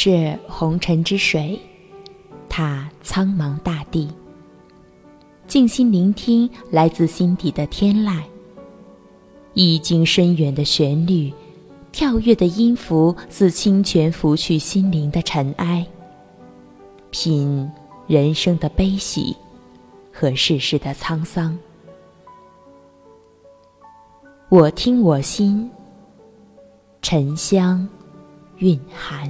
是红尘之水，踏苍茫大地。静心聆听来自心底的天籁，意境深远的旋律，跳跃的音符似清泉拂去心灵的尘埃。品人生的悲喜和世事的沧桑。我听我心，沉香蕴含。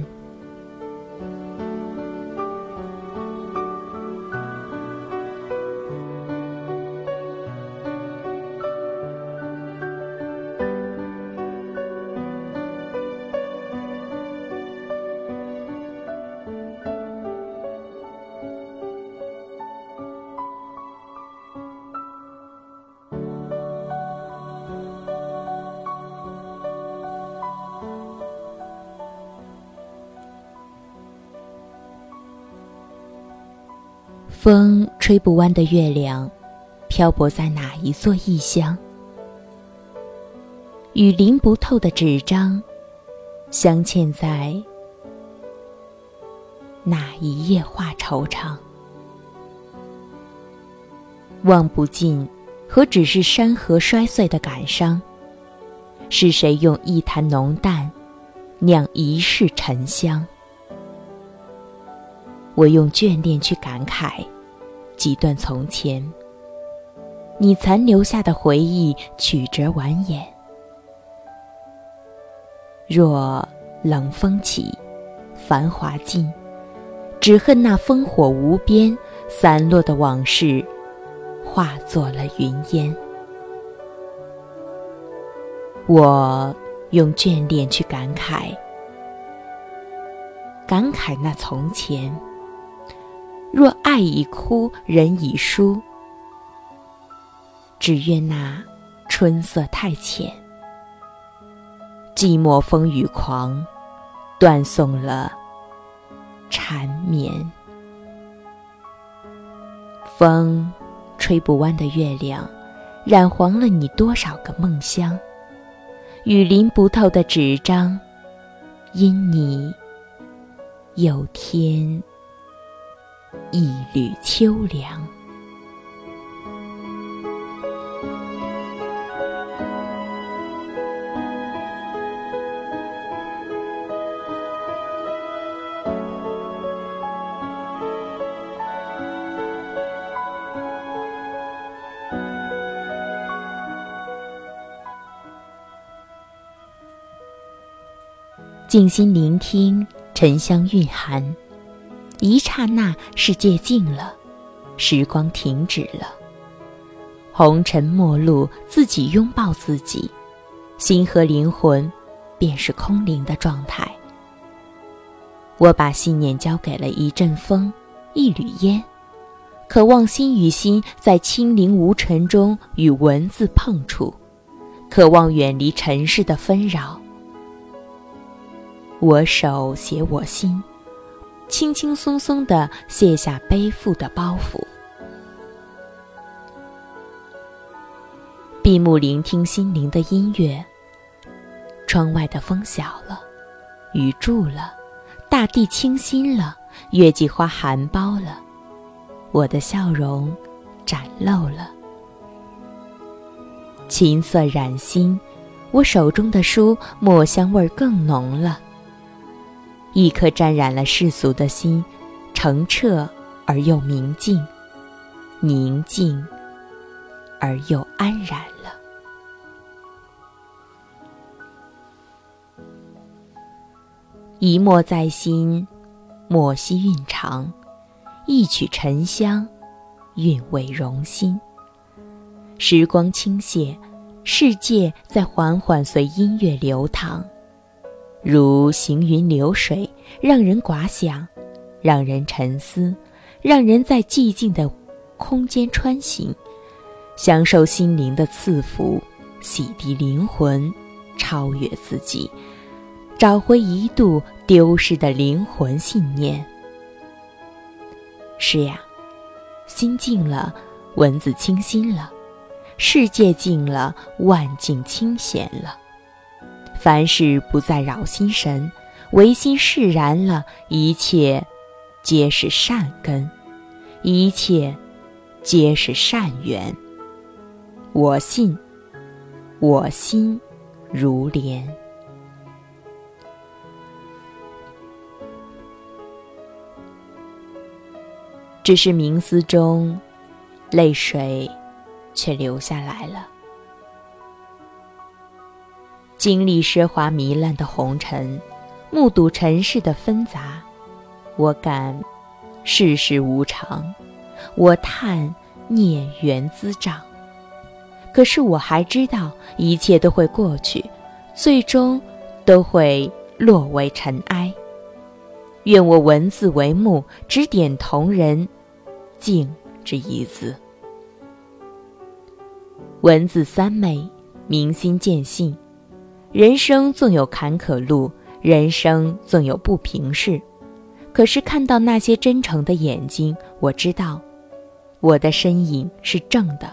风吹不弯的月亮，漂泊在哪一座异乡？与淋不透的纸张，镶嵌在哪一页画惆怅？望不尽，何止是山河摔碎的感伤？是谁用一坛浓淡，酿一世沉香？我用眷恋去感慨，几段从前。你残留下的回忆曲折蜿蜒。若冷风起，繁华尽，只恨那烽火无边，散落的往事化作了云烟。我用眷恋去感慨，感慨那从前。若爱已枯，人已疏，只愿那春色太浅，寂寞风雨狂，断送了缠绵。风吹不弯的月亮，染黄了你多少个梦乡？雨淋不透的纸张，因你有天。一缕秋凉。静心聆听，沉香蕴含。一刹那，世界静了，时光停止了。红尘陌路，自己拥抱自己，心和灵魂便是空灵的状态。我把信念交给了一阵风，一缕烟，渴望心与心在清灵无尘中与文字碰触，渴望远离尘世的纷扰。我手写我心。轻轻松松地卸下背负的包袱，闭目聆听心灵的音乐。窗外的风小了，雨住了，大地清新了，月季花含苞了，我的笑容展露了。琴瑟染心，我手中的书墨香味更浓了。一颗沾染了世俗的心，澄澈而又明净，宁静而又安然了。一墨在心，墨兮韵长；一曲沉香，韵味融心。时光倾泻，世界在缓缓随音乐流淌。如行云流水，让人寡想，让人沉思，让人在寂静的空间穿行，享受心灵的赐福，洗涤灵魂，超越自己，找回一度丢失的灵魂信念。是呀，心静了，文字清新了，世界静了，万境清闲了。凡事不再扰心神，唯心释然了，一切皆是善根，一切皆是善缘。我信，我心如莲。只是冥思中，泪水却流下来了。经历奢华糜烂的红尘，目睹尘世的纷杂，我感世事无常，我叹孽缘滋长。可是我还知道，一切都会过去，最终都会落为尘埃。愿我文字为目，指点同人。静之一字，文字三昧，明心见性。人生纵有坎坷路，人生纵有不平事，可是看到那些真诚的眼睛，我知道，我的身影是正的。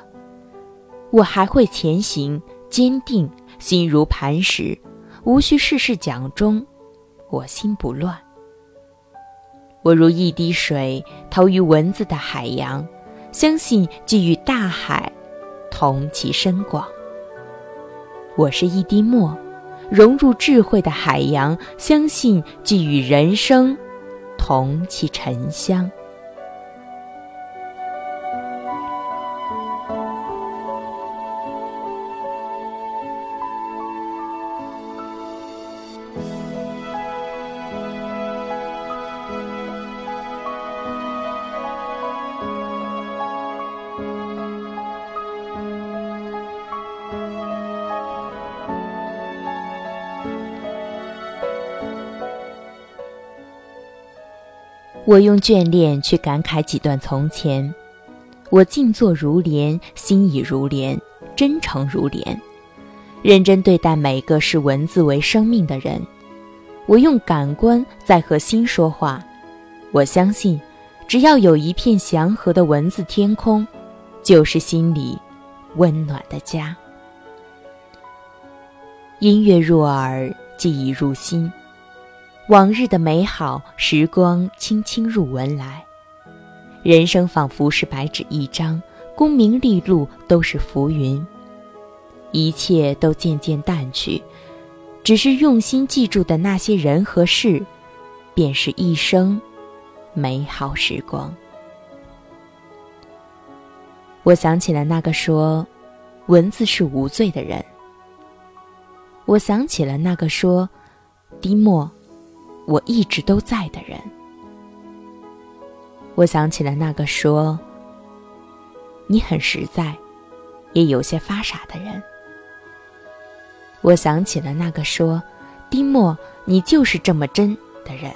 我还会前行，坚定，心如磐石，无需事事讲中，我心不乱。我如一滴水，投于文字的海洋，相信即与大海同其深广。我是一滴墨，融入智慧的海洋，相信即与人生同其沉香。我用眷恋去感慨几段从前，我静坐如莲，心已如莲，真诚如莲，认真对待每个视文字为生命的人。我用感官在和心说话，我相信，只要有一片祥和的文字天空，就是心里温暖的家。音乐入耳，记忆入心。往日的美好时光轻轻入文来，人生仿佛是白纸一张，功名利禄都是浮云，一切都渐渐淡去，只是用心记住的那些人和事，便是一生美好时光。我想起了那个说文字是无罪的人，我想起了那个说滴墨。我一直都在的人，我想起了那个说你很实在，也有些发傻的人。我想起了那个说丁墨你就是这么真的人。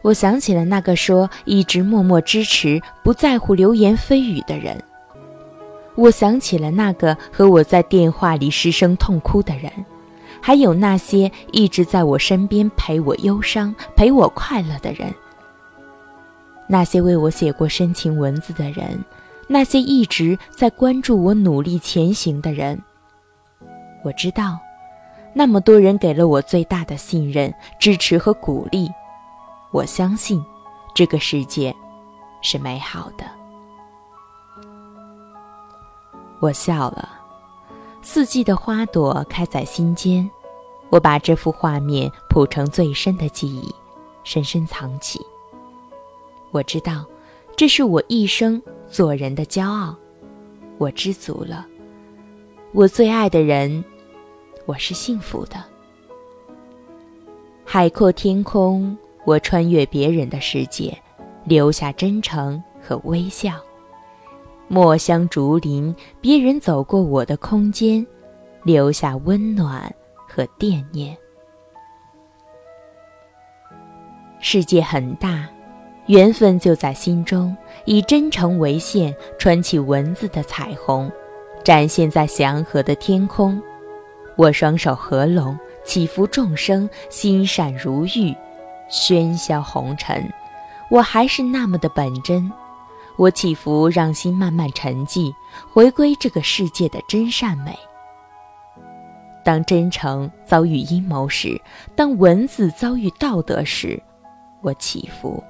我想起了那个说一直默默支持、不在乎流言蜚语的人。我想起了那个和我在电话里失声痛哭的人。还有那些一直在我身边陪我忧伤、陪我快乐的人，那些为我写过深情文字的人，那些一直在关注我努力前行的人。我知道，那么多人给了我最大的信任、支持和鼓励。我相信，这个世界是美好的。我笑了。四季的花朵开在心间，我把这幅画面谱成最深的记忆，深深藏起。我知道，这是我一生做人的骄傲。我知足了，我最爱的人，我是幸福的。海阔天空，我穿越别人的世界，留下真诚和微笑。墨香竹林，别人走过我的空间，留下温暖和惦念。世界很大，缘分就在心中，以真诚为线，穿起文字的彩虹，展现在祥和的天空。我双手合拢，祈福众生，心善如玉，喧嚣红尘，我还是那么的本真。我祈福，让心慢慢沉寂，回归这个世界的真善美。当真诚遭遇阴谋时，当文字遭遇道德时，我起伏，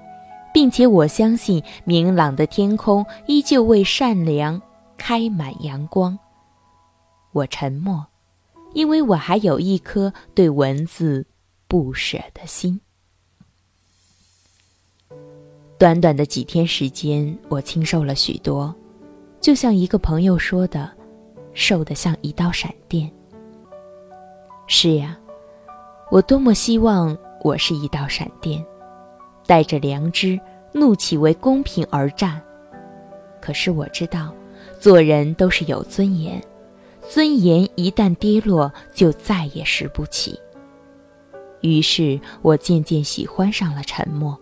并且我相信明朗的天空依旧为善良开满阳光。我沉默，因为我还有一颗对文字不舍的心。短短的几天时间，我清瘦了许多，就像一个朋友说的，瘦得像一道闪电。是呀，我多么希望我是一道闪电，带着良知、怒气为公平而战。可是我知道，做人都是有尊严，尊严一旦跌落，就再也拾不起。于是我渐渐喜欢上了沉默。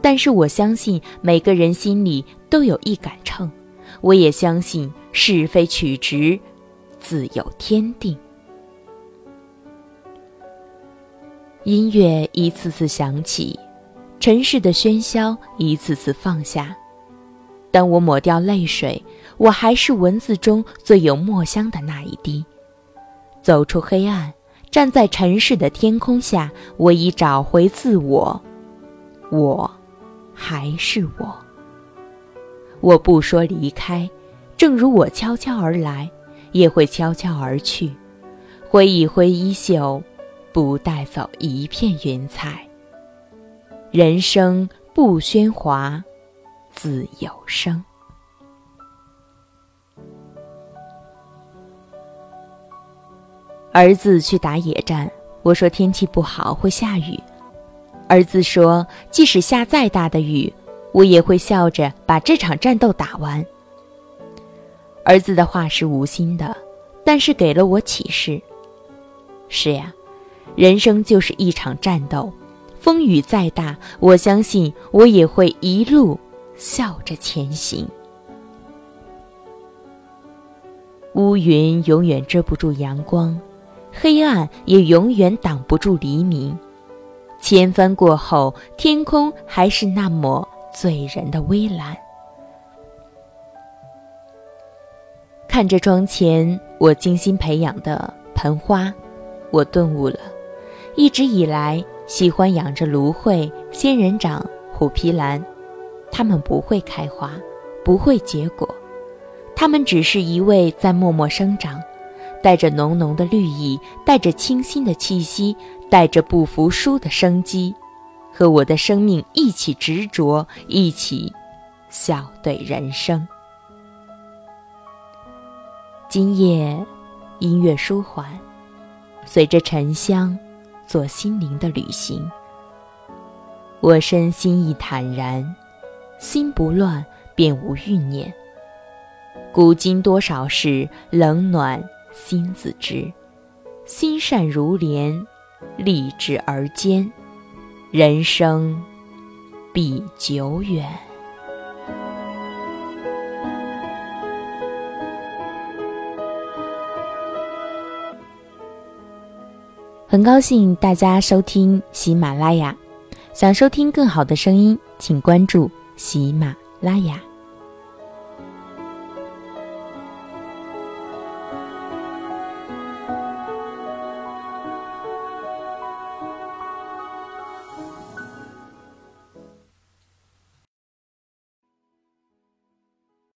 但是我相信每个人心里都有一杆秤，我也相信是非曲直，自有天定。音乐一次次响起，尘世的喧嚣一次次放下。当我抹掉泪水，我还是文字中最有墨香的那一滴。走出黑暗，站在尘世的天空下，我已找回自我。我，还是我。我不说离开，正如我悄悄而来，也会悄悄而去，挥一挥衣袖。不带走一片云彩。人生不喧哗，自有声。儿子去打野战，我说天气不好会下雨。儿子说，即使下再大的雨，我也会笑着把这场战斗打完。儿子的话是无心的，但是给了我启示。是呀。人生就是一场战斗，风雨再大，我相信我也会一路笑着前行。乌云永远遮不住阳光，黑暗也永远挡不住黎明。千帆过后，天空还是那抹醉人的微蓝。看着窗前我精心培养的盆花，我顿悟了。一直以来，喜欢养着芦荟、仙人掌、虎皮兰，它们不会开花，不会结果，它们只是一味在默默生长，带着浓浓的绿意，带着清新的气息，带着不服输的生机，和我的生命一起执着，一起笑对人生。今夜，音乐舒缓，随着沉香。做心灵的旅行，我身心亦坦然，心不乱便无欲念。古今多少事，冷暖心自知。心善如莲，立志而坚，人生必久远。很高兴大家收听喜马拉雅，想收听更好的声音，请关注喜马拉雅。